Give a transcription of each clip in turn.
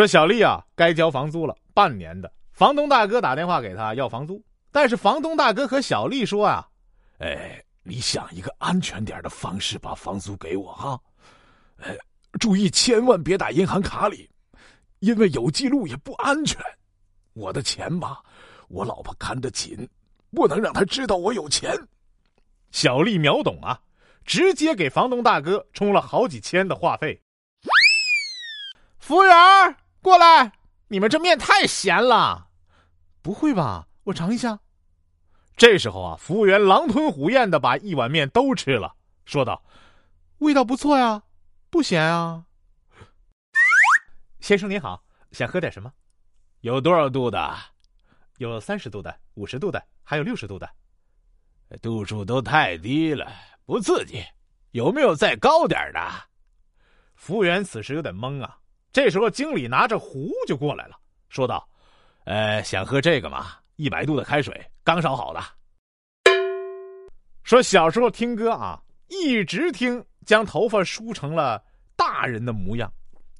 说小丽啊，该交房租了，半年的。房东大哥打电话给他要房租，但是房东大哥和小丽说啊：“哎，你想一个安全点的方式把房租给我哈，哎，注意千万别打银行卡里，因为有记录也不安全。我的钱吧，我老婆看得紧，不能让她知道我有钱。”小丽秒懂啊，直接给房东大哥充了好几千的话费。服务员过来，你们这面太咸了。不会吧？我尝一下。这时候啊，服务员狼吞虎咽的把一碗面都吃了，说道：“味道不错呀，不咸啊。”先生您好，想喝点什么？有多少度的？有三十度的、五十度的，还有六十度的。度数都太低了，不刺激。有没有再高点的？服务员此时有点懵啊。这时候，经理拿着壶就过来了，说道：“呃，想喝这个吗？一百度的开水，刚烧好的。”说小时候听歌啊，一直听，将头发梳成了大人的模样，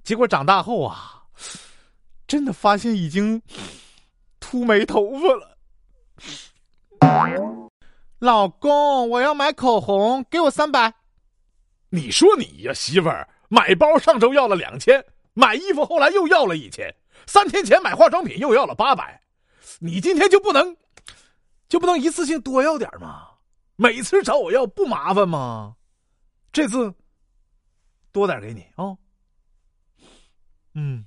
结果长大后啊，真的发现已经秃没头发了。老公，我要买口红，给我三百。你说你呀，媳妇儿，买包上周要了两千。买衣服后来又要了一千，三天前买化妆品又要了八百，你今天就不能，就不能一次性多要点吗？每次找我要不麻烦吗？这次多点给你啊。嗯。